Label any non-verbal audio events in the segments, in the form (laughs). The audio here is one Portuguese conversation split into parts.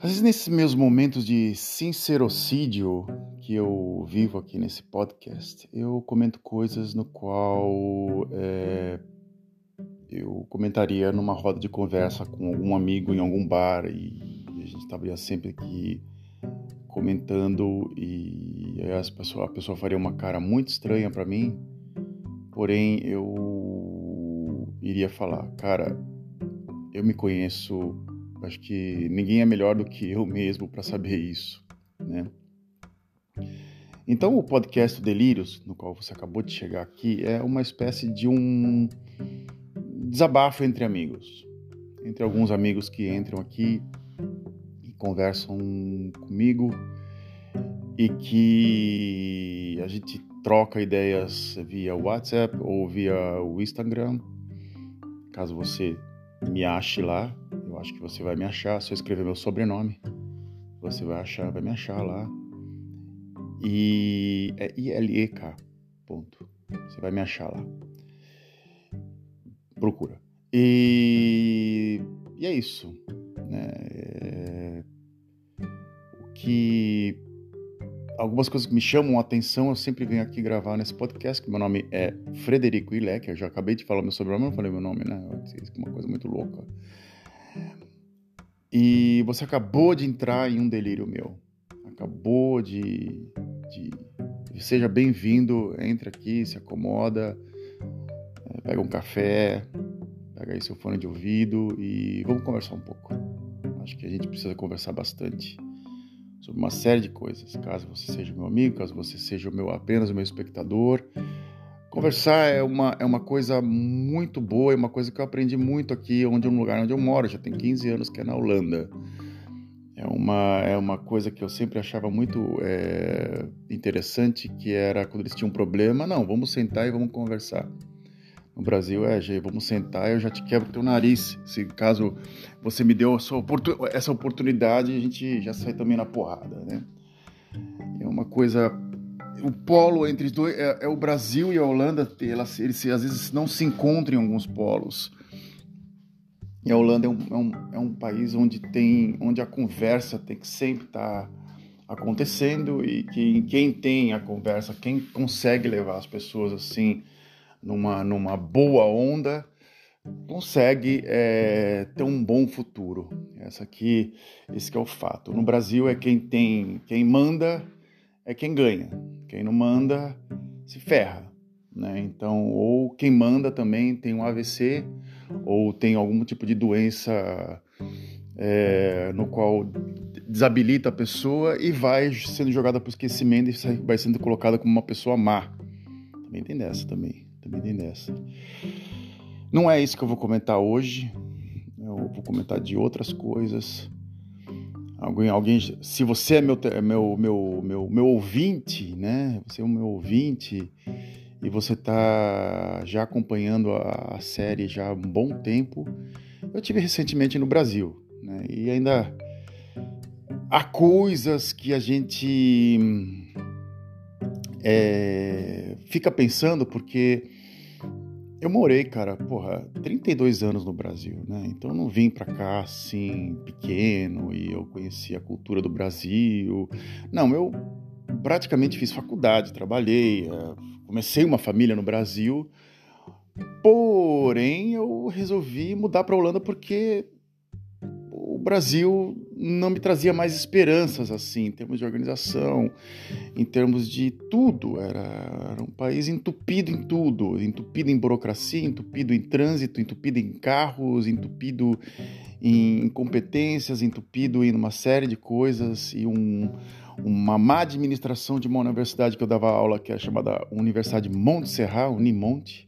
Às vezes, nesses meus momentos de sincerocídio que eu vivo aqui nesse podcast, eu comento coisas no qual é, eu comentaria numa roda de conversa com algum amigo em algum bar e a gente estaria sempre aqui comentando e a pessoa, a pessoa faria uma cara muito estranha para mim, porém eu iria falar, cara, eu me conheço Acho que ninguém é melhor do que eu mesmo para saber isso, né? Então, o podcast Delírios, no qual você acabou de chegar aqui, é uma espécie de um desabafo entre amigos. Entre alguns amigos que entram aqui e conversam comigo e que a gente troca ideias via WhatsApp ou via o Instagram. Caso você me ache lá, eu acho que você vai me achar. Se eu escrever meu sobrenome, você vai achar, vai me achar lá. E é I-L-E-K. Ponto. Você vai me achar lá. Procura. E, e é isso. Né? É... O que algumas coisas que me chamam a atenção, eu sempre venho aqui gravar nesse podcast, que meu nome é Frederico Ilek, eu já acabei de falar meu sobrenome, não falei meu nome, né? É uma coisa muito louca. E você acabou de entrar em um delírio meu. Acabou de. de... Seja bem-vindo, entre aqui, se acomoda, é, pega um café, pega aí seu fone de ouvido e vamos conversar um pouco. Acho que a gente precisa conversar bastante sobre uma série de coisas. Caso você seja meu amigo, caso você seja o meu apenas o meu espectador, Conversar é uma, é uma coisa muito boa, é uma coisa que eu aprendi muito aqui, onde um lugar onde eu moro, já tem 15 anos que é na Holanda. É uma, é uma coisa que eu sempre achava muito é, interessante, que era quando eles tinham um problema, não, vamos sentar e vamos conversar. No Brasil é, vamos sentar, eu já te quebro teu nariz. Se caso você me deu essa oportunidade, a gente já sai também na porrada, né? É uma coisa o polo entre os dois é, é, o Brasil e a Holanda, elas, eles às vezes não se encontram em alguns polos. E a Holanda é um, é um, é um país onde tem, onde a conversa tem que sempre estar tá acontecendo e que quem tem a conversa, quem consegue levar as pessoas assim numa, numa boa onda, consegue é, ter um bom futuro. Essa aqui, esse é o fato. No Brasil é quem tem, quem manda é quem ganha. Quem não manda se ferra. Né? Então, ou quem manda também tem um AVC ou tem algum tipo de doença é, no qual desabilita a pessoa e vai sendo jogada para o esquecimento e vai sendo colocada como uma pessoa má. Também tem dessa também. Também. Não é isso que eu vou comentar hoje. Eu vou comentar de outras coisas. Alguém, alguém, se você é meu, meu, meu, meu, meu ouvinte, né? Você é o meu ouvinte e você está já acompanhando a, a, série já há um bom tempo. Eu tive recentemente no Brasil, né? E ainda há coisas que a gente é, fica pensando porque eu morei, cara, porra, 32 anos no Brasil, né? Então eu não vim pra cá assim, pequeno, e eu conheci a cultura do Brasil. Não, eu praticamente fiz faculdade, trabalhei, eh, comecei uma família no Brasil. Porém, eu resolvi mudar para Holanda porque Brasil não me trazia mais esperanças assim, em termos de organização, em termos de tudo. Era, era um país entupido em tudo, entupido em burocracia, entupido em trânsito, entupido em carros, entupido em competências, entupido em uma série de coisas e um, uma má administração de uma universidade que eu dava aula, que é chamada Universidade Monte Serra, Unimonte,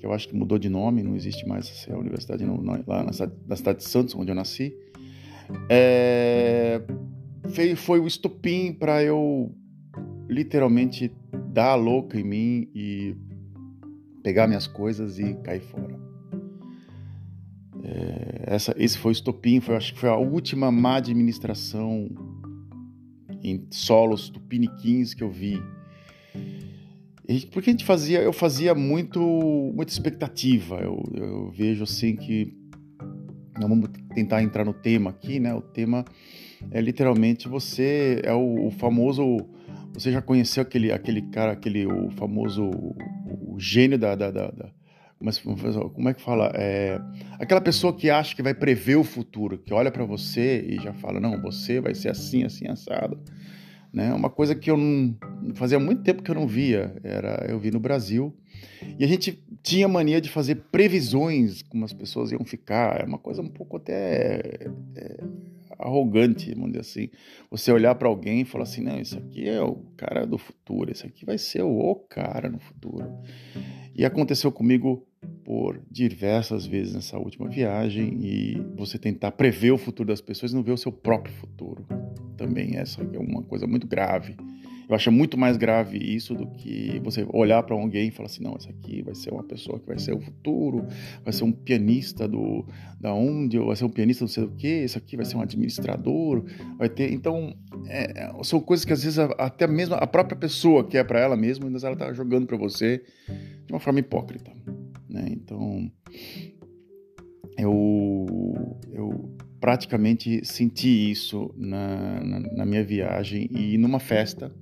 que eu acho que mudou de nome, não existe mais essa universidade não, lá na na cidade de Santos, onde eu nasci é, foi o estopim para eu literalmente dar a louca em mim e pegar minhas coisas e cair fora. É, essa, esse foi o estopim, foi, acho que foi a última má administração em solos tupiniquins que eu vi. porque a gente fazia, eu fazia muito, muita expectativa. Eu, eu vejo assim que nós vamos tentar entrar no tema aqui, né? O tema é literalmente você é o, o famoso. Você já conheceu aquele, aquele cara, aquele o famoso o, o gênio da, da, da, da mas como é que fala? É, aquela pessoa que acha que vai prever o futuro, que olha para você e já fala, não, você vai ser assim, assim, assado. Né? Uma coisa que eu não fazia muito tempo que eu não via, era eu vi no Brasil. E a gente tinha mania de fazer previsões como as pessoas iam ficar, é uma coisa um pouco até é, arrogante, vamos dizer assim. Você olhar para alguém e falar assim: não, isso aqui é o cara do futuro, esse aqui vai ser o cara no futuro. E aconteceu comigo por diversas vezes nessa última viagem e você tentar prever o futuro das pessoas e não ver o seu próprio futuro. Também essa é uma coisa muito grave. Eu acho muito mais grave isso do que você olhar para alguém e falar assim, não, essa aqui vai ser uma pessoa que vai ser o futuro, vai ser um pianista do da onde, vai ser um pianista do sei o quê, esse aqui vai ser um administrador, vai ter. Então, é são coisas que às vezes até mesmo a própria pessoa que é para ela mesma, mas ela está jogando para você de uma forma hipócrita, né? Então, eu eu praticamente senti isso na, na, na minha viagem e numa festa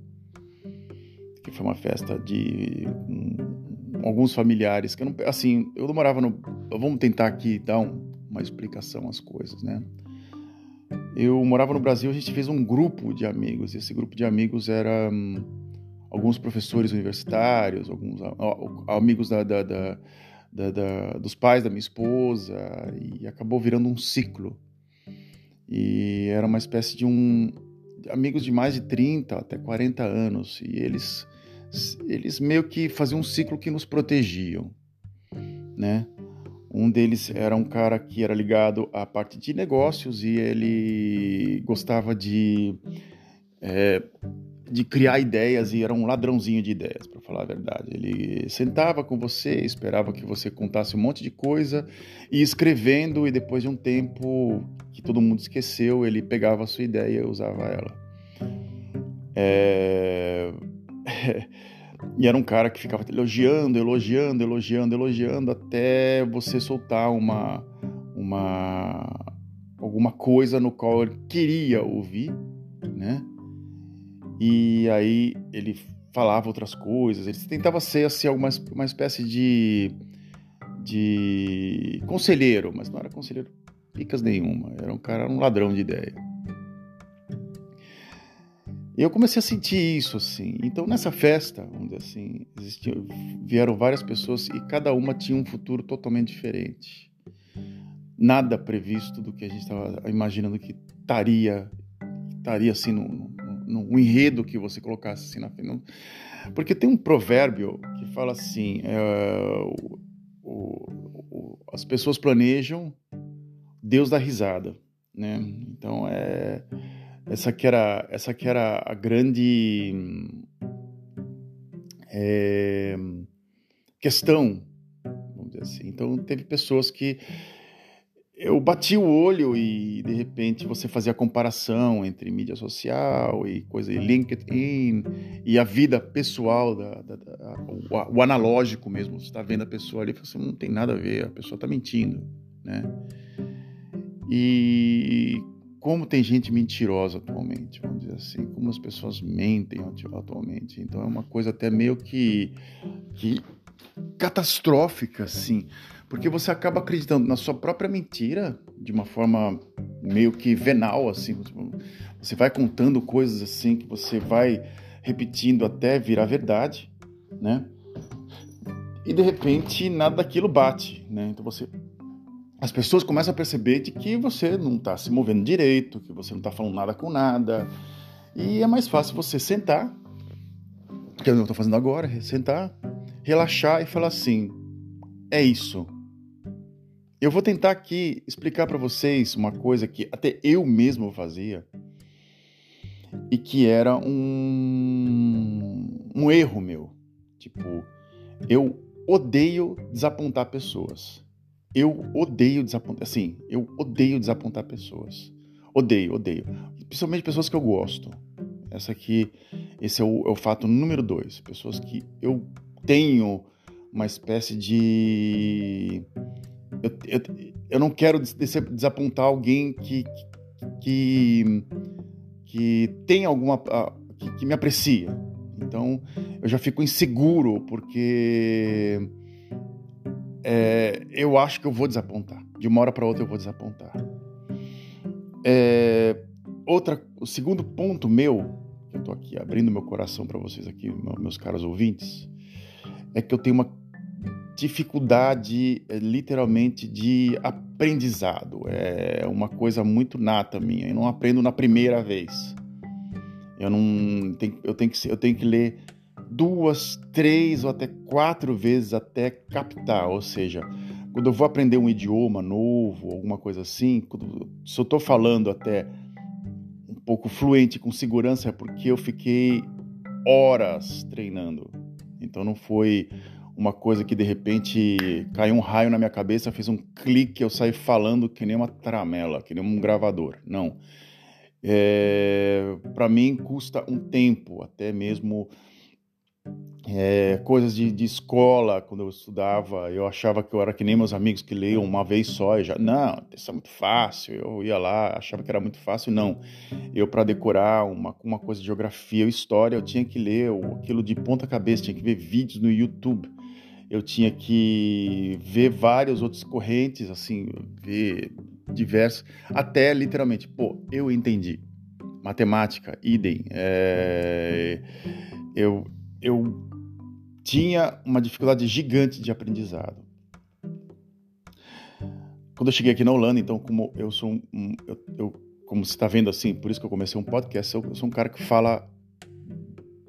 que foi uma festa de um, alguns familiares que eu não, assim, eu não morava no, vamos tentar aqui dar um, uma explicação às coisas, né? Eu morava no Brasil, a gente fez um grupo de amigos. Esse grupo de amigos era um, alguns professores universitários, alguns amigos da, da, da, da, dos pais da minha esposa, e acabou virando um ciclo. E era uma espécie de um amigos de mais de 30 até 40 anos, e eles eles meio que faziam um ciclo que nos protegiam, né? Um deles era um cara que era ligado à parte de negócios e ele gostava de, é, de criar ideias e era um ladrãozinho de ideias, para falar a verdade. Ele sentava com você, esperava que você contasse um monte de coisa e escrevendo, e depois de um tempo que todo mundo esqueceu, ele pegava a sua ideia e usava ela. É... (laughs) E era um cara que ficava elogiando, elogiando, elogiando, elogiando até você soltar uma uma alguma coisa no qual ele queria ouvir, né? E aí ele falava outras coisas, ele tentava ser assim uma, uma espécie de de conselheiro, mas não era conselheiro picas nenhuma, era um cara, um ladrão de ideia. Eu comecei a sentir isso, assim. Então, nessa festa, dizer assim, existiam, vieram várias pessoas e cada uma tinha um futuro totalmente diferente. Nada previsto do que a gente estava imaginando que estaria, estaria assim, no, no, no, enredo que você colocasse assim na frente. Porque tem um provérbio que fala assim: é, o, o, o, as pessoas planejam, Deus dá risada. Né? Então, é essa que era, essa que era a grande é, questão, vamos dizer assim. Então, teve pessoas que eu bati o olho e de repente você fazia a comparação entre mídia social e coisa e LinkedIn e a vida pessoal da, da, da o, o, analógico mesmo você está vendo a pessoa ali você não tem nada a ver a pessoa está mentindo né e como tem gente mentirosa atualmente, vamos dizer assim, como as pessoas mentem atualmente. Então é uma coisa até meio que, que catastrófica, assim, porque você acaba acreditando na sua própria mentira de uma forma meio que venal, assim. Você vai contando coisas assim que você vai repetindo até virar verdade, né? E de repente nada daquilo bate, né? Então você as pessoas começam a perceber de que você não está se movendo direito, que você não está falando nada com nada. E é mais fácil você sentar, que é eu estou fazendo agora, sentar, relaxar e falar assim: é isso. Eu vou tentar aqui explicar para vocês uma coisa que até eu mesmo fazia e que era um, um erro meu. Tipo, eu odeio desapontar pessoas. Eu odeio desapontar. Assim, eu odeio desapontar pessoas. Odeio, odeio. Principalmente pessoas que eu gosto. Essa aqui, esse é o, é o fato número dois. Pessoas que eu tenho uma espécie de. Eu, eu, eu não quero desapontar alguém que, que, que tem alguma. Que, que me aprecia. Então eu já fico inseguro porque é, eu acho que eu vou desapontar. De uma hora para outra eu vou desapontar. É, outra, o segundo ponto meu, eu estou aqui abrindo meu coração para vocês aqui, meus caros ouvintes, é que eu tenho uma dificuldade, é, literalmente, de aprendizado. É uma coisa muito nata minha. Eu não aprendo na primeira vez. Eu não eu tenho que eu tenho que ler duas, três ou até quatro vezes até captar. Ou seja, quando eu vou aprender um idioma novo, alguma coisa assim, quando, se eu estou falando até um pouco fluente, com segurança, é porque eu fiquei horas treinando. Então não foi uma coisa que de repente caiu um raio na minha cabeça, fez um clique, eu saí falando que nem uma tramela, que nem um gravador. Não. É, para mim custa um tempo, até mesmo é, coisas de, de, escola, quando eu estudava, eu achava que eu era que nem meus amigos que leiam uma vez só e já, não, isso é muito fácil. Eu ia lá, achava que era muito fácil, não. Eu, para decorar uma, uma coisa de geografia ou história, eu tinha que ler aquilo de ponta cabeça, tinha que ver vídeos no YouTube. Eu tinha que ver várias outras correntes, assim, ver diversos, até literalmente, pô, eu entendi. Matemática, idem. É, eu, eu tinha uma dificuldade gigante de aprendizado. Quando eu cheguei aqui na Holanda, então, como eu sou um, eu, eu, como você está vendo assim, por isso que eu comecei um podcast, eu, eu, sou um cara que fala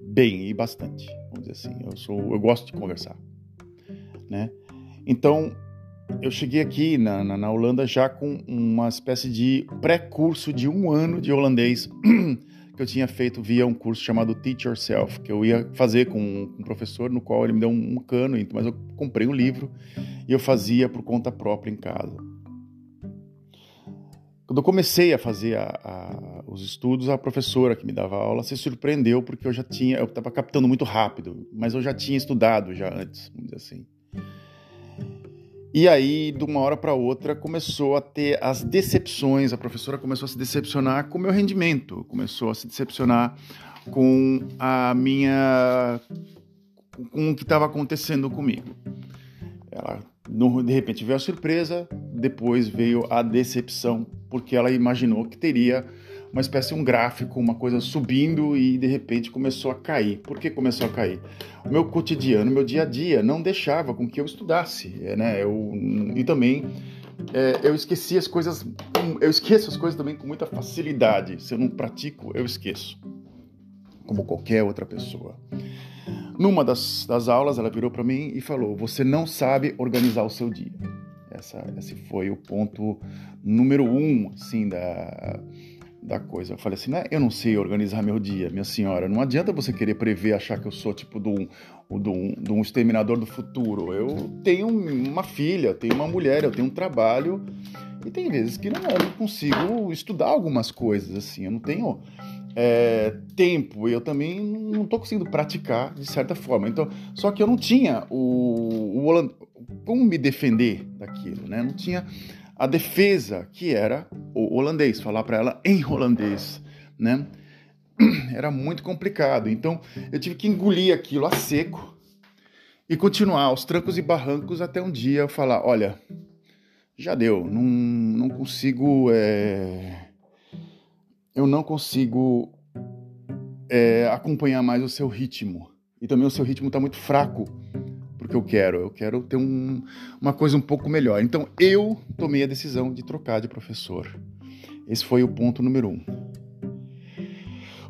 bem e bastante, vamos dizer assim. Eu sou, eu gosto de conversar, né? Então, eu cheguei aqui na, na, na Holanda já com uma espécie de pré-curso de um ano de holandês (clears throat) que eu tinha feito via um curso chamado Teach Yourself, que eu ia fazer com um professor, no qual ele me deu um, cano, mas eu comprei um livro e eu fazia por conta própria em casa. Quando eu comecei a fazer a, a, os estudos, a professora que me dava aula se surpreendeu porque eu já tinha, eu estava captando muito rápido, mas eu já tinha estudado já antes, vamos dizer assim. E aí, de uma hora para outra, começou a ter as decepções. A professora começou a se decepcionar com o meu rendimento, começou a se decepcionar com a minha. com o que estava acontecendo comigo. Ela, de repente, veio a surpresa, depois veio a decepção, porque ela imaginou que teria uma espécie um gráfico, uma coisa subindo e de repente começou a cair. Por que começou a cair? O meu cotidiano, meu dia a dia não deixava com que eu estudasse, né? Eu, e também é, eu esqueci as coisas, eu esqueço as coisas também com muita facilidade. Se eu não pratico, eu esqueço, como qualquer outra pessoa. Numa das, das aulas, ela virou para mim e falou: Você não sabe organizar o seu dia. Essa, esse foi o ponto número um, assim, da, da coisa. Eu falei assim, né? Eu não sei organizar meu dia, minha senhora. Não adianta você querer prever, achar que eu sou tipo de um, de um, de um exterminador do futuro. Eu tenho uma filha, eu tenho uma mulher, eu tenho um trabalho. E tem vezes que não, eu não consigo estudar algumas coisas, assim. Eu não tenho é, tempo e eu também não estou conseguindo praticar de certa forma. Então, só que eu não tinha o, o como me defender daquilo, né? Não tinha a defesa, que era o holandês, falar para ela em holandês, né? (clears throat) Era muito complicado. Então, eu tive que engolir aquilo a seco e continuar aos trancos e barrancos até um dia eu falar: olha, já deu, não, não consigo. É... Eu não consigo é, acompanhar mais o seu ritmo. E também o seu ritmo está muito fraco porque eu quero, eu quero ter um, uma coisa um pouco melhor. Então eu tomei a decisão de trocar de professor. Esse foi o ponto número um.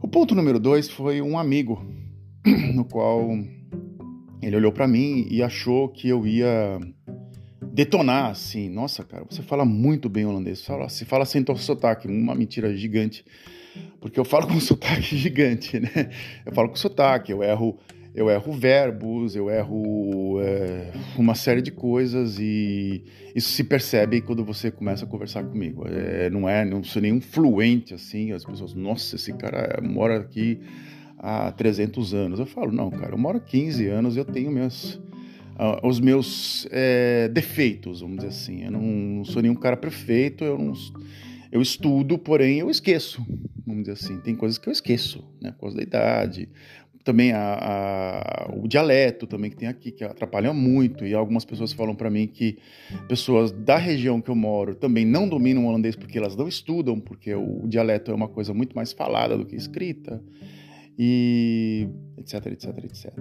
O ponto número dois foi um amigo, no qual ele olhou para mim e achou que eu ia detonar assim. Nossa, cara, você fala muito bem holandês. Você fala, você fala sem sotaque, uma mentira gigante. Porque eu falo com (laughs) sotaque gigante, né? Eu falo com sotaque, eu erro eu erro verbos, eu erro é, uma série de coisas e isso se percebe quando você começa a conversar comigo. É, não é, não sou nenhum fluente assim. As pessoas, nossa, esse cara mora aqui há 300 anos. Eu falo, não, cara, eu moro há 15 anos, eu tenho meus uh, os meus é, defeitos, vamos dizer assim. Eu não, não, sou nenhum cara perfeito, eu não eu estudo, porém eu esqueço, vamos dizer assim. Tem coisas que eu esqueço, né? Por causa da idade. Também a, a, o dialeto também que tem aqui, que atrapalha muito. E algumas pessoas falam para mim que pessoas da região que eu moro também não dominam o holandês porque elas não estudam, porque o, o dialeto é uma coisa muito mais falada do que escrita. E etc, etc, etc.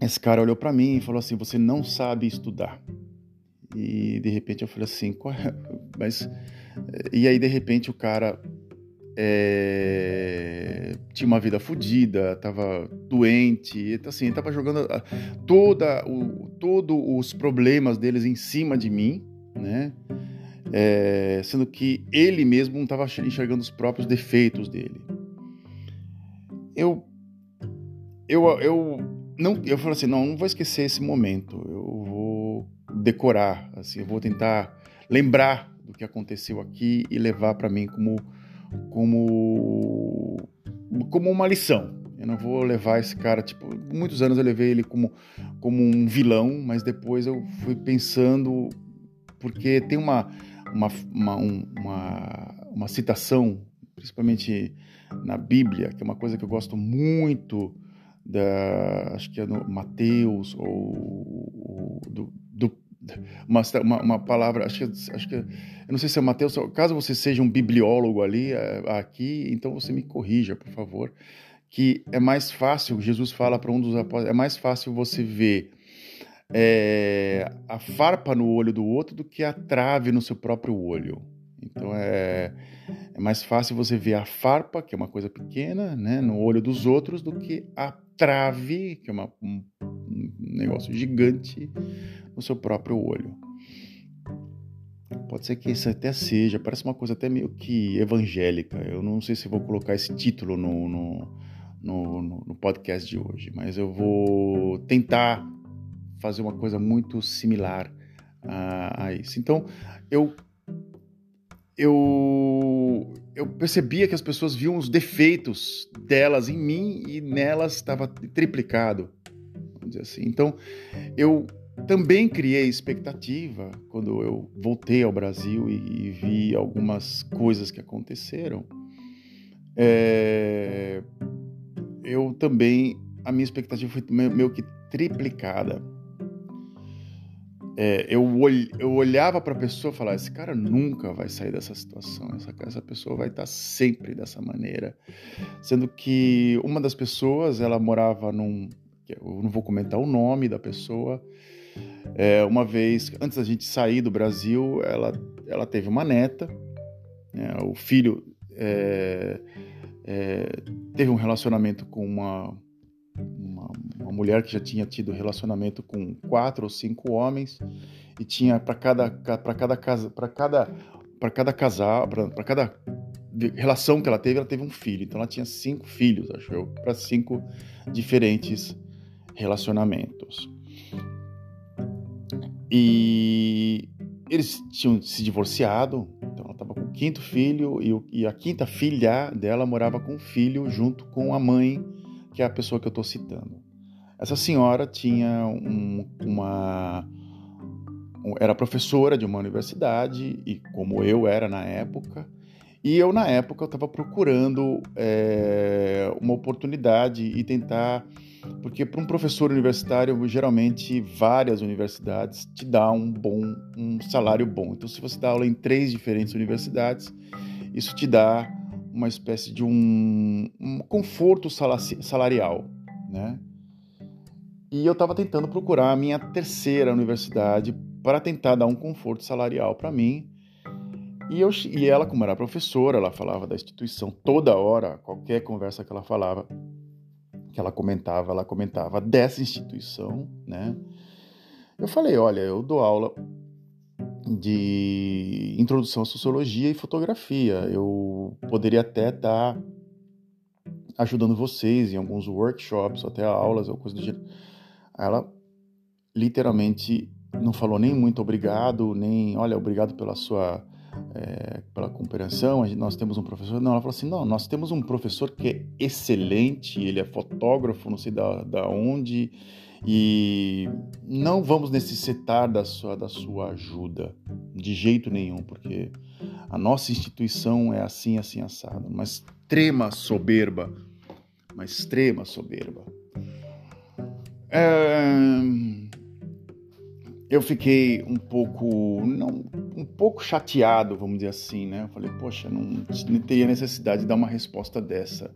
Esse cara olhou para mim e falou assim: Você não sabe estudar. E de repente eu falei assim: é? Mas. E aí de repente o cara é, tinha uma vida fodida, tava doente, assim, tava jogando toda o, todos os problemas deles em cima de mim, né? É, sendo que ele mesmo não estava enxergando os próprios defeitos dele. Eu, eu, eu não, eu falei assim, não, não vou esquecer esse momento. Eu vou decorar, assim, eu vou tentar lembrar do que aconteceu aqui e levar para mim como como como uma lição. Eu não vou levar esse cara, tipo, muitos anos eu levei ele como como um vilão, mas depois eu fui pensando porque tem uma uma, uma, uma, uma citação, principalmente na Bíblia, que é uma coisa que eu gosto muito da, acho que é no Mateus ou, ou do, uma, uma, uma, palavra, acho que, acho que, eu não sei se é Mateus, caso você seja um bibliólogo ali, é, aqui, então você me corrija, por favor, que é mais fácil, Jesus fala para um dos apóstolos, é mais fácil você ver é, a farpa no olho do outro do que a trave no seu próprio olho. Então é, é mais fácil você ver a farpa, que é uma coisa pequena, né, no olho dos outros, do que a trave, que é uma, um, um negócio gigante, no seu próprio olho. Pode ser que isso até seja, parece uma coisa até meio que evangélica. Eu não sei se vou colocar esse título no, no, no, no podcast de hoje, mas eu vou tentar fazer uma coisa muito similar a, a isso. Então, eu eu, eu percebia que as pessoas viam os defeitos delas em mim e nelas estava triplicado, vamos dizer assim. Então, eu também criei expectativa quando eu voltei ao Brasil e, e vi algumas coisas que aconteceram. É, eu também, a minha expectativa foi meio que triplicada é, eu, eu olhava para a pessoa e falava: esse cara nunca vai sair dessa situação, essa, essa pessoa vai estar sempre dessa maneira. Sendo que uma das pessoas, ela morava num. Eu não vou comentar o nome da pessoa. É, uma vez, antes da gente sair do Brasil, ela, ela teve uma neta. Né, o filho é, é, teve um relacionamento com uma, uma, mulher que já tinha tido relacionamento com quatro ou cinco homens e tinha para cada para cada casa para cada para cada casal para cada relação que ela teve ela teve um filho então ela tinha cinco filhos acho eu para cinco diferentes relacionamentos e eles tinham se divorciado então ela estava com o quinto filho e, e a quinta filha dela morava com o filho junto com a mãe que é a pessoa que eu estou citando. Essa senhora tinha um, uma. era professora de uma universidade, e como eu era na época, e eu, na época, estava procurando é, uma oportunidade e tentar. Porque para um professor universitário, geralmente várias universidades te dão um bom um salário bom. Então, se você dá aula em três diferentes universidades, isso te dá uma espécie de um, um conforto salarial, né? E eu estava tentando procurar a minha terceira universidade para tentar dar um conforto salarial para mim. E, eu, e ela, como era professora, ela falava da instituição toda hora, qualquer conversa que ela falava, que ela comentava, ela comentava dessa instituição, né? Eu falei, olha, eu dou aula de introdução à sociologia e fotografia. Eu poderia até estar tá ajudando vocês em alguns workshops, até aulas ou coisa do gênero. Ela literalmente não falou nem muito obrigado, nem olha, obrigado pela sua é, pela compreensão. Nós temos um professor. Não, ela falou assim: não, nós temos um professor que é excelente, ele é fotógrafo, não sei da, da onde, E não vamos necessitar da sua, da sua ajuda, de jeito nenhum, porque a nossa instituição é assim, assim, assada. Uma extrema soberba, uma extrema soberba. É... Eu fiquei um pouco, não, um pouco chateado, vamos dizer assim, né? Eu falei, poxa, não, não teria necessidade de dar uma resposta dessa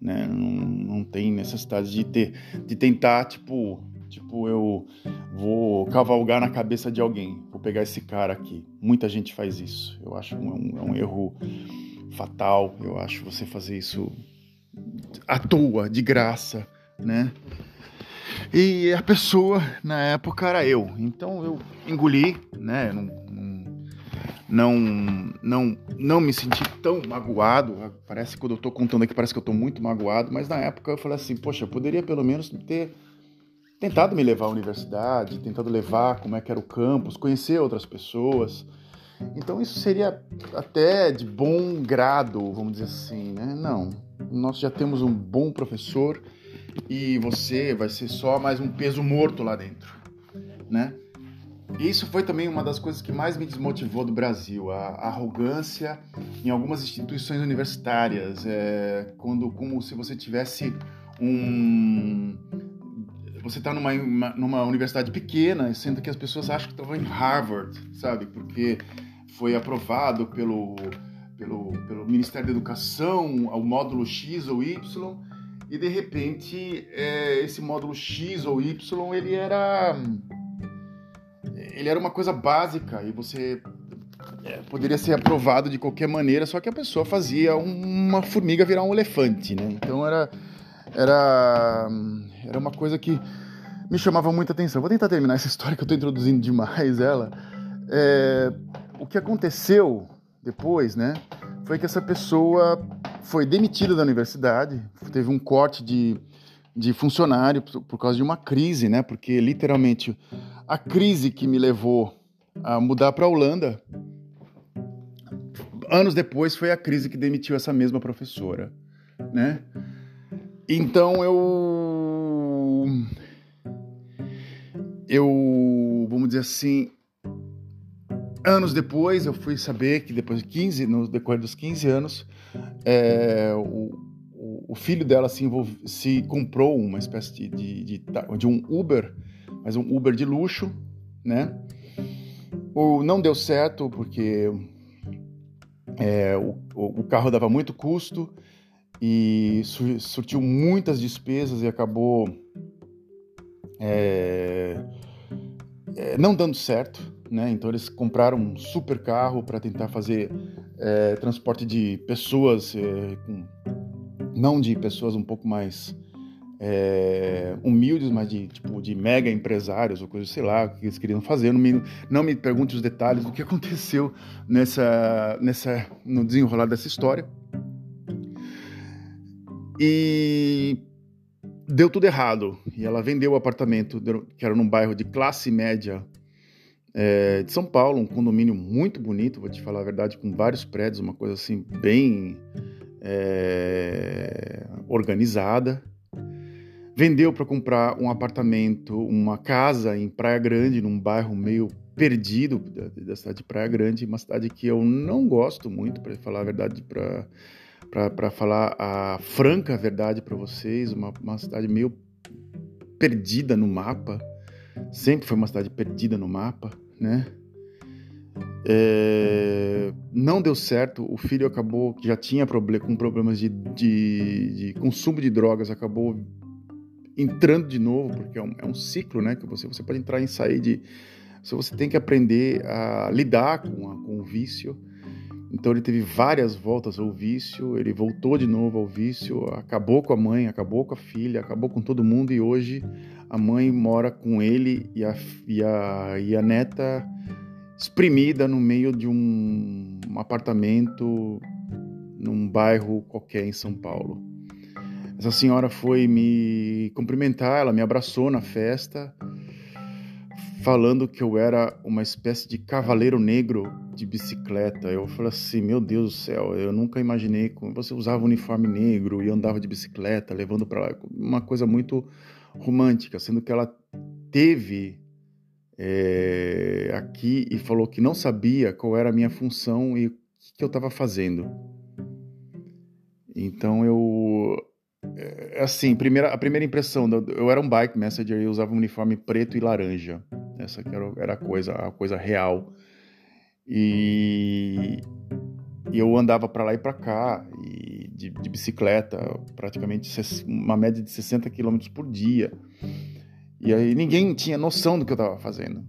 né? Não, não tem necessidade de ter, de tentar, tipo, tipo, eu vou cavalgar na cabeça de alguém, vou pegar esse cara aqui. Muita gente faz isso. Eu acho um, é um erro fatal. Eu acho você fazer isso à toa, de graça, né? E a pessoa na época era eu. Então eu engoli, né? Não, não não não me senti tão magoado. Parece que quando eu tô contando aqui parece que eu tô muito magoado, mas na época eu falei assim, poxa, eu poderia pelo menos ter tentado me levar à universidade, tentado levar como é que era o campus, conhecer outras pessoas. Então isso seria até de bom grado, vamos dizer assim, né? Não, nós já temos um bom professor e você vai ser só mais um peso morto lá dentro, né? Isso foi também uma das coisas que mais me desmotivou do Brasil, a arrogância em algumas instituições universitárias, é, quando como se você tivesse um você está numa, numa universidade pequena, sendo que as pessoas acham que estão em Harvard, sabe? Porque foi aprovado pelo, pelo, pelo Ministério da Educação o módulo X ou Y, e de repente é, esse módulo X ou Y ele era ele era uma coisa básica e você é, poderia ser aprovado de qualquer maneira, só que a pessoa fazia uma formiga virar um elefante, né? Então era era era uma coisa que me chamava muita atenção. Vou tentar terminar essa (laughs) história que eu estou introduzindo demais ela. É, o que aconteceu depois, né, foi que essa pessoa foi demitida da universidade, teve um corte de, de funcionário por causa de uma crise, né, porque literalmente a crise que me levou a mudar para a Holanda, anos depois foi a crise que demitiu essa mesma professora, né? Então eu eu vamos dizer assim, anos depois eu fui saber que depois de 15, no decorrer dos 15 anos, é, o, o, filho dela se, envolve, se comprou uma espécie de, de, de, de um Uber mas um Uber de luxo, né? O, não deu certo porque é, o, o, carro dava muito custo e surtiu muitas despesas e acabou é, é, não dando certo, né? Então eles compraram um super carro para tentar fazer é, transporte de pessoas, é, com, não de pessoas um pouco mais é, humildes, mas de, tipo, de mega empresários ou coisa, sei lá, que eles queriam fazer. Não me, não me pergunte os detalhes do que (laughs) aconteceu nessa, nessa, no desenrolar dessa história. E deu tudo errado. E ela vendeu o apartamento, que era num bairro de classe média é, de São Paulo, um condomínio muito bonito, vou te falar a verdade, com vários prédios, uma coisa assim bem é, organizada. Vendeu para comprar um apartamento, uma casa em Praia Grande, num bairro meio perdido da, da, cidade de Praia Grande, uma cidade que eu não gosto muito, para falar a verdade, para falar a franca verdade para vocês, uma, uma cidade meio perdida no mapa, sempre foi uma cidade perdida no mapa, né? É, não deu certo, o filho acabou, que já tinha problem, com problemas de, de, de consumo de drogas, acabou entrando de novo, porque é um, é um ciclo, né? Que você, você pode entrar e sair de. Você tem que aprender a lidar com, a, com o vício. Então ele teve várias voltas ao vício, ele voltou de novo ao vício, acabou com a mãe, acabou com a filha, acabou com todo mundo e hoje a mãe mora com ele e a, e a, e a neta exprimida no meio de um, um apartamento num bairro qualquer em São Paulo. Essa senhora foi me cumprimentar, ela me abraçou na festa, falando que eu era uma espécie de cavaleiro negro de bicicleta. Eu falei assim: Meu Deus do céu, eu nunca imaginei como você usava uniforme negro e andava de bicicleta, levando para lá uma coisa muito romântica, sendo que ela teve é, aqui e falou que não sabia qual era a minha função e o que eu estava fazendo. Então eu é, assim, primeira, a primeira impressão, eu era um bike messenger e usava um uniforme preto e laranja. Essa era, era a coisa, a coisa real. E, e eu andava para lá e para cá e de, de, bicicleta, praticamente uma média de 60 km por dia. E aí ninguém tinha noção do que eu estava fazendo.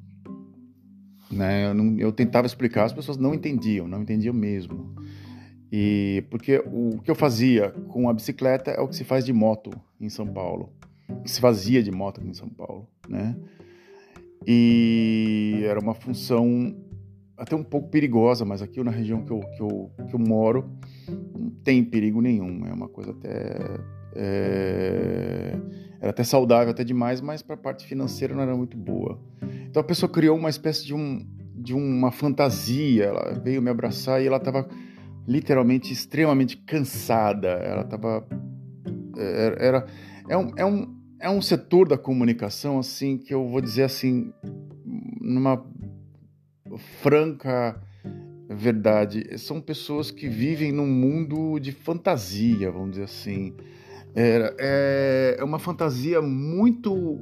Né? Eu, não, eu tentava explicar, as pessoas não entendiam, não entendiam mesmo. E porque o que eu fazia com a bicicleta é o que se faz de moto em São Paulo, que se fazia de moto em São Paulo, né? E era uma função até um pouco perigosa, mas aqui na região que eu, que eu, que eu moro não tem perigo nenhum. É uma coisa até é, era até saudável, até demais, mas para a parte financeira não era muito boa. Então a pessoa criou uma espécie de um de uma fantasia. Ela veio me abraçar e ela estava literalmente extremamente cansada. Ela estava era, era é um, é um é um setor da comunicação assim que eu vou dizer assim numa franca verdade. São pessoas que vivem num mundo de fantasia vamos dizer assim. É, é, é uma fantasia muito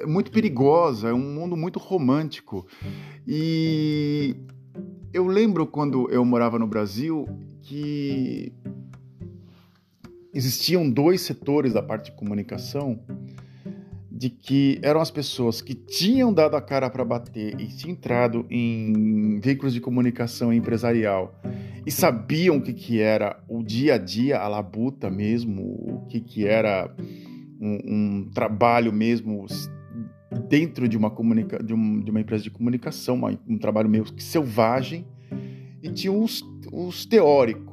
é muito perigosa é um mundo muito romântico. E eu lembro quando eu morava no Brasil que existiam dois setores da parte de comunicação de que eram as pessoas que tinham dado a cara para bater e tinham entrado em veículos de comunicação empresarial e sabiam o que, que era o dia a dia, a labuta mesmo, o que, que era um, um trabalho mesmo dentro de uma, comunica de, um, de uma empresa de comunicação, uma, um trabalho meio selvagem, e tinha os, os teóricos.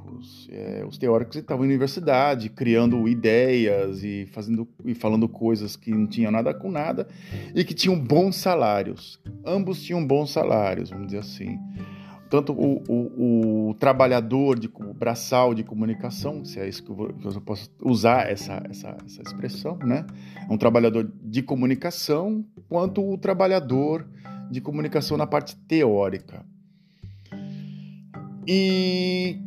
É, os teóricos estavam na universidade, criando ideias e fazendo e falando coisas que não tinham nada com nada e que tinham bons salários. Ambos tinham bons salários, vamos dizer assim tanto o, o, o, trabalhador de o braçal de comunicação, se é isso que eu, vou, que eu posso usar essa, essa, essa expressão, né? É um trabalhador de comunicação, quanto o trabalhador de comunicação na parte teórica. E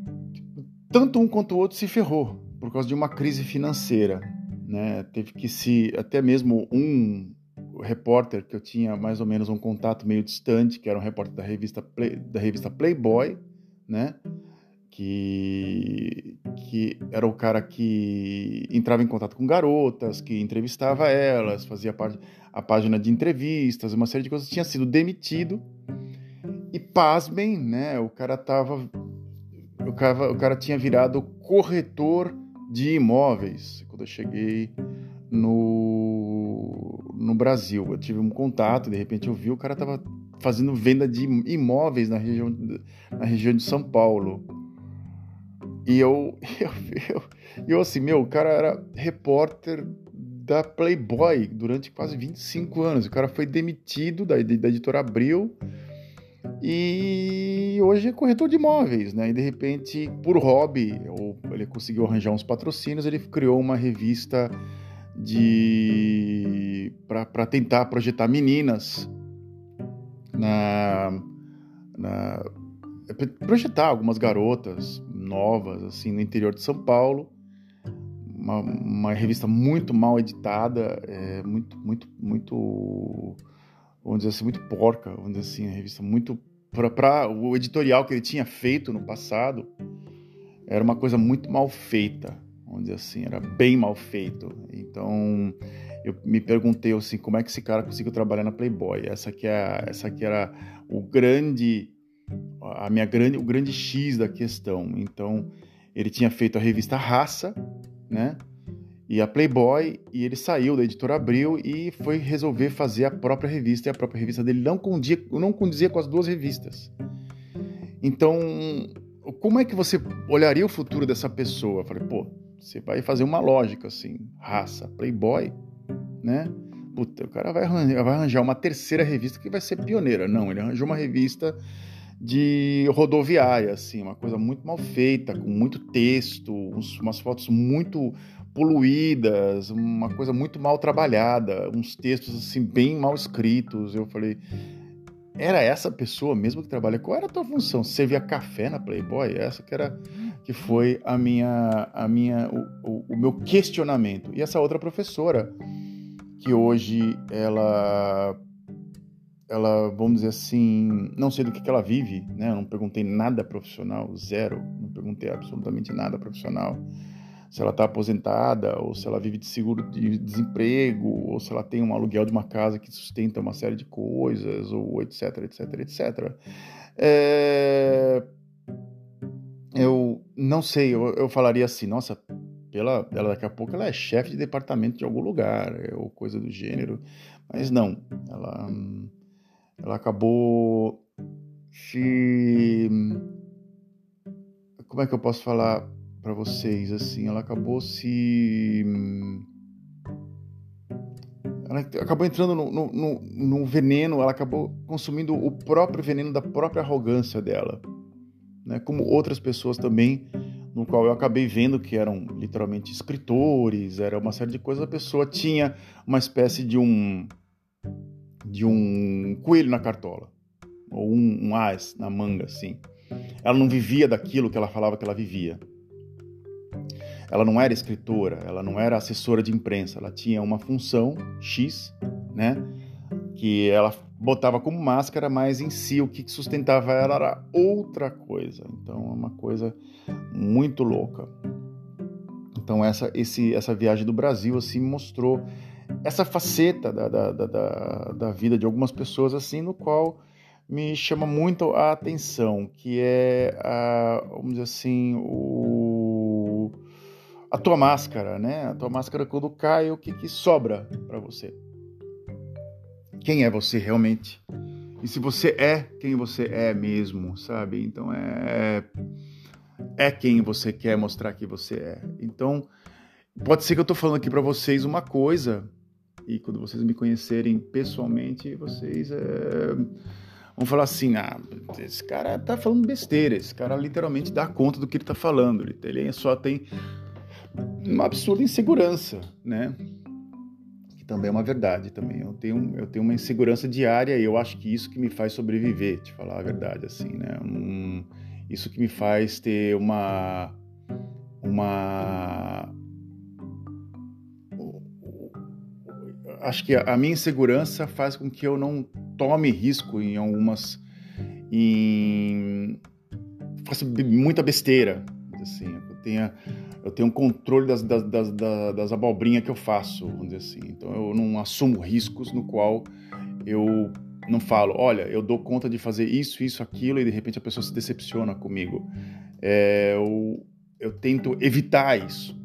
tanto um quanto o outro se ferrou por causa de uma crise financeira, né? Teve que se até mesmo um repórter que eu tinha mais ou menos um contato meio distante, que era um repórter da revista, Play, da revista Playboy, né? Que, que era o cara que entrava em contato com garotas, que entrevistava elas, fazia parte a página de entrevistas, uma série de coisas. Tinha sido demitido e pasmem, né? O cara tava, o cara, o cara tinha virado corretor de imóveis quando eu cheguei no, no Brasil. Eu tive um contato, de repente eu vi o cara estava fazendo venda de imóveis na região, na região de São Paulo. E eu, (laughs) eu, eu, eu assim, meu, o cara era repórter da Playboy durante quase 25 anos. O cara foi demitido da, da editora Abril e hoje é corretor de imóveis, né? E de repente, por hobby, ou ele conseguiu arranjar uns patrocínios, ele criou uma revista de para tentar projetar meninas na, na projetar algumas garotas novas assim no interior de São Paulo uma, uma revista muito mal editada é, muito muito muito vamos dizer assim muito porca vamos dizer assim a revista muito para o editorial que ele tinha feito no passado era uma coisa muito mal feita dizer assim, era bem mal feito. Então eu me perguntei assim, como é que esse cara conseguiu trabalhar na Playboy? Essa que é, essa que era o grande, a minha grande, o grande X da questão. Então ele tinha feito a revista Raça, né? E a Playboy, e ele saiu da editora Abril e foi resolver fazer a própria revista, e a própria revista dele não condizia, não condizia com as duas revistas. Então, como é que você olharia o futuro dessa pessoa? Eu falei, pô, você vai fazer uma lógica assim, raça, Playboy, né? Puta, o cara vai arranjar, vai arranjar uma terceira revista que vai ser pioneira. Não, ele arranjou uma revista de rodoviária, assim, uma coisa muito mal feita, com muito texto, uns, umas fotos muito poluídas, uma coisa muito mal trabalhada, uns textos assim bem mal escritos. Eu falei, era essa pessoa mesmo que trabalha? Qual era a tua função? Servia café na Playboy? Essa que era que foi a minha a minha o, o, o meu questionamento. E essa outra professora que hoje ela ela, vamos dizer assim, não sei do que, que ela vive, né? Eu não perguntei nada profissional, zero, não perguntei absolutamente nada profissional. Se ela está aposentada, ou se ela vive de seguro de desemprego, ou se ela tem um aluguel de uma casa que sustenta uma série de coisas, ou etc, etc, etc. É... Eu não sei, eu, eu falaria assim, nossa, pela, ela daqui a pouco ela é chefe de departamento de algum lugar, ou coisa do gênero, mas não, ela ela acabou se como é que eu posso falar para vocês assim ela acabou se ela acabou entrando no, no, no, no, veneno ela acabou consumindo o próprio veneno da própria arrogância dela né como outras pessoas também no qual eu acabei vendo que eram literalmente escritores era uma série de coisas a pessoa tinha uma espécie de um de um coelho na cartola, ou um, um as na manga, assim. Ela não vivia daquilo que ela falava que ela vivia. Ela não era escritora, ela não era assessora de imprensa, ela tinha uma função X, né? Que ela botava como máscara, mas em si o que sustentava ela era outra coisa. Então é uma coisa muito louca. Então essa, esse, essa viagem do Brasil assim mostrou essa faceta da, da, da, da, vida de algumas pessoas assim, no qual me chama muito a atenção, que é, a, vamos dizer assim, o, a tua máscara, né? A tua máscara quando cai, o que, que sobra para você? Quem é você realmente? E se você é quem você é mesmo, sabe? Então é é quem você quer mostrar que você é. Então pode ser que eu estou falando aqui para vocês uma coisa e quando vocês me conhecerem pessoalmente, vocês é, vão falar assim: ah, esse cara tá falando besteira, esse cara literalmente dá conta do que ele tá falando, ele só tem uma absurda insegurança, né? Que também é uma verdade também. Eu tenho, eu tenho uma insegurança diária e eu acho que isso que me faz sobreviver, te falar a verdade, assim, né? Um, isso que me faz ter uma uma acho que a minha insegurança faz com que eu não tome risco em algumas. em. faça muita besteira. Assim, eu tenha. Eu tenho controle das, das, das, das abobrinhas que eu faço, vamos dizer assim. Então eu não assumo riscos no qual eu não falo, olha, eu dou conta de fazer isso, isso, aquilo, e de repente a pessoa se decepciona comigo. É, eu, eu tento evitar isso.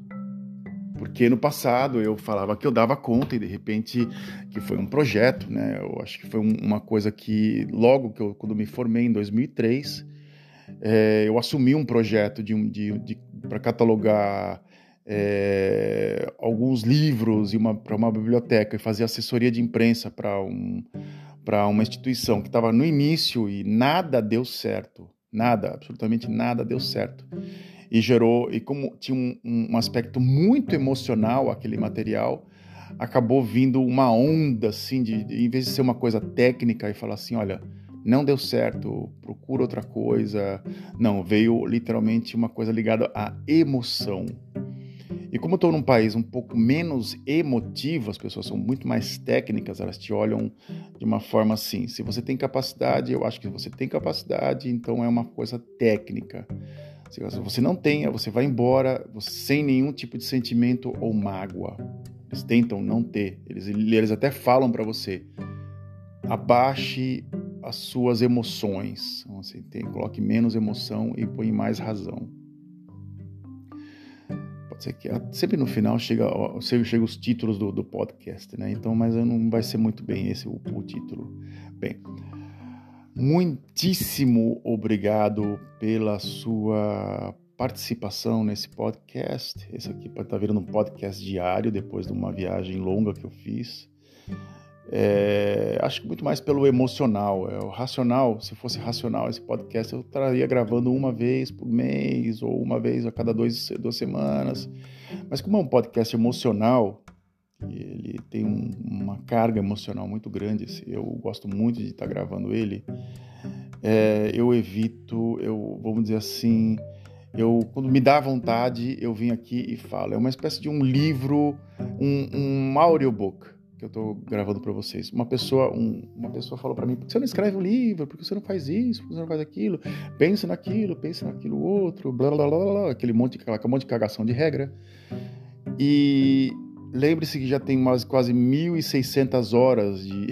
Porque no passado eu falava que eu dava conta e de repente que foi um projeto, né? Eu acho que foi um, uma coisa que logo que eu quando me formei em 2003, é, eu assumi um projeto de, de, de para catalogar é, alguns livros e uma para uma biblioteca e fazer assessoria de imprensa para um para uma instituição que estava no início e nada deu certo, nada, absolutamente nada deu certo. E gerou e como tinha um, um aspecto muito emocional aquele material acabou vindo uma onda assim de, de, em vez de ser uma coisa técnica e falar assim olha não deu certo procura outra coisa não veio literalmente uma coisa ligada à emoção e como eu estou num país um pouco menos emotivo, as pessoas são muito mais técnicas, elas te olham de uma forma assim. Se você tem capacidade, eu acho que você tem capacidade, então é uma coisa técnica. Se você não tenha, você vai embora sem nenhum tipo de sentimento ou mágoa. Eles tentam não ter. Eles, eles até falam para você: abaixe as suas emoções. Então, assim, tem, coloque menos emoção e põe mais razão. Pode ser que sempre no final chega, chega os títulos do, do podcast, né? Então, mas não vai ser muito bem esse o, o título. Bem, Muitíssimo obrigado pela sua participação nesse podcast. Esse aqui pode estar virando um podcast diário depois de uma viagem longa que eu fiz. É, acho que muito mais pelo emocional. É, o racional, se fosse racional esse podcast, eu estaria gravando uma vez por mês ou uma vez a cada dois, duas semanas. Mas como é um podcast emocional, ele tem um, uma carga emocional muito grande, eu gosto muito de estar gravando ele, é, eu evito, eu vamos dizer assim, eu quando me dá vontade, eu vim aqui e falo. É uma espécie de um livro, um, um audiobook que eu estou gravando para vocês. Uma pessoa, um, uma pessoa falou para mim: por que você não escreve um livro? Por que você não faz isso? Por que você não faz aquilo? Pensa naquilo, pensa naquilo outro, blá blá blá blá, aquele monte, aquela monte de cagação de regra. E lembre-se que já tem mais quase 1.600 horas de,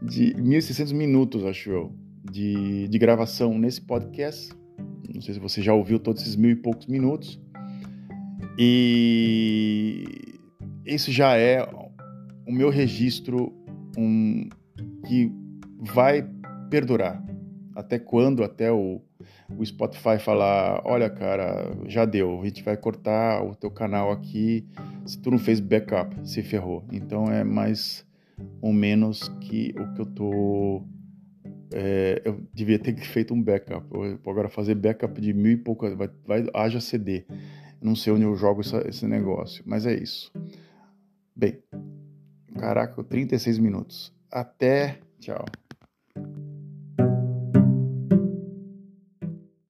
(laughs) de 1.600 minutos, acho eu, de, de gravação nesse podcast. Não sei se você já ouviu todos esses mil e poucos minutos. E isso já é o meu registro um, que vai perdurar. Até quando? Até o, o Spotify falar: olha, cara, já deu, a gente vai cortar o teu canal aqui. Se tu não fez backup, se ferrou. Então é mais ou menos que o que eu tô. É, eu devia ter (laughs) feito um backup. Eu agora fazer backup de mil e poucas. Vai, vai, haja CD. Não sei onde eu jogo essa, esse negócio, mas é isso. Bem, Caraca, 36 minutos. Até. Tchau.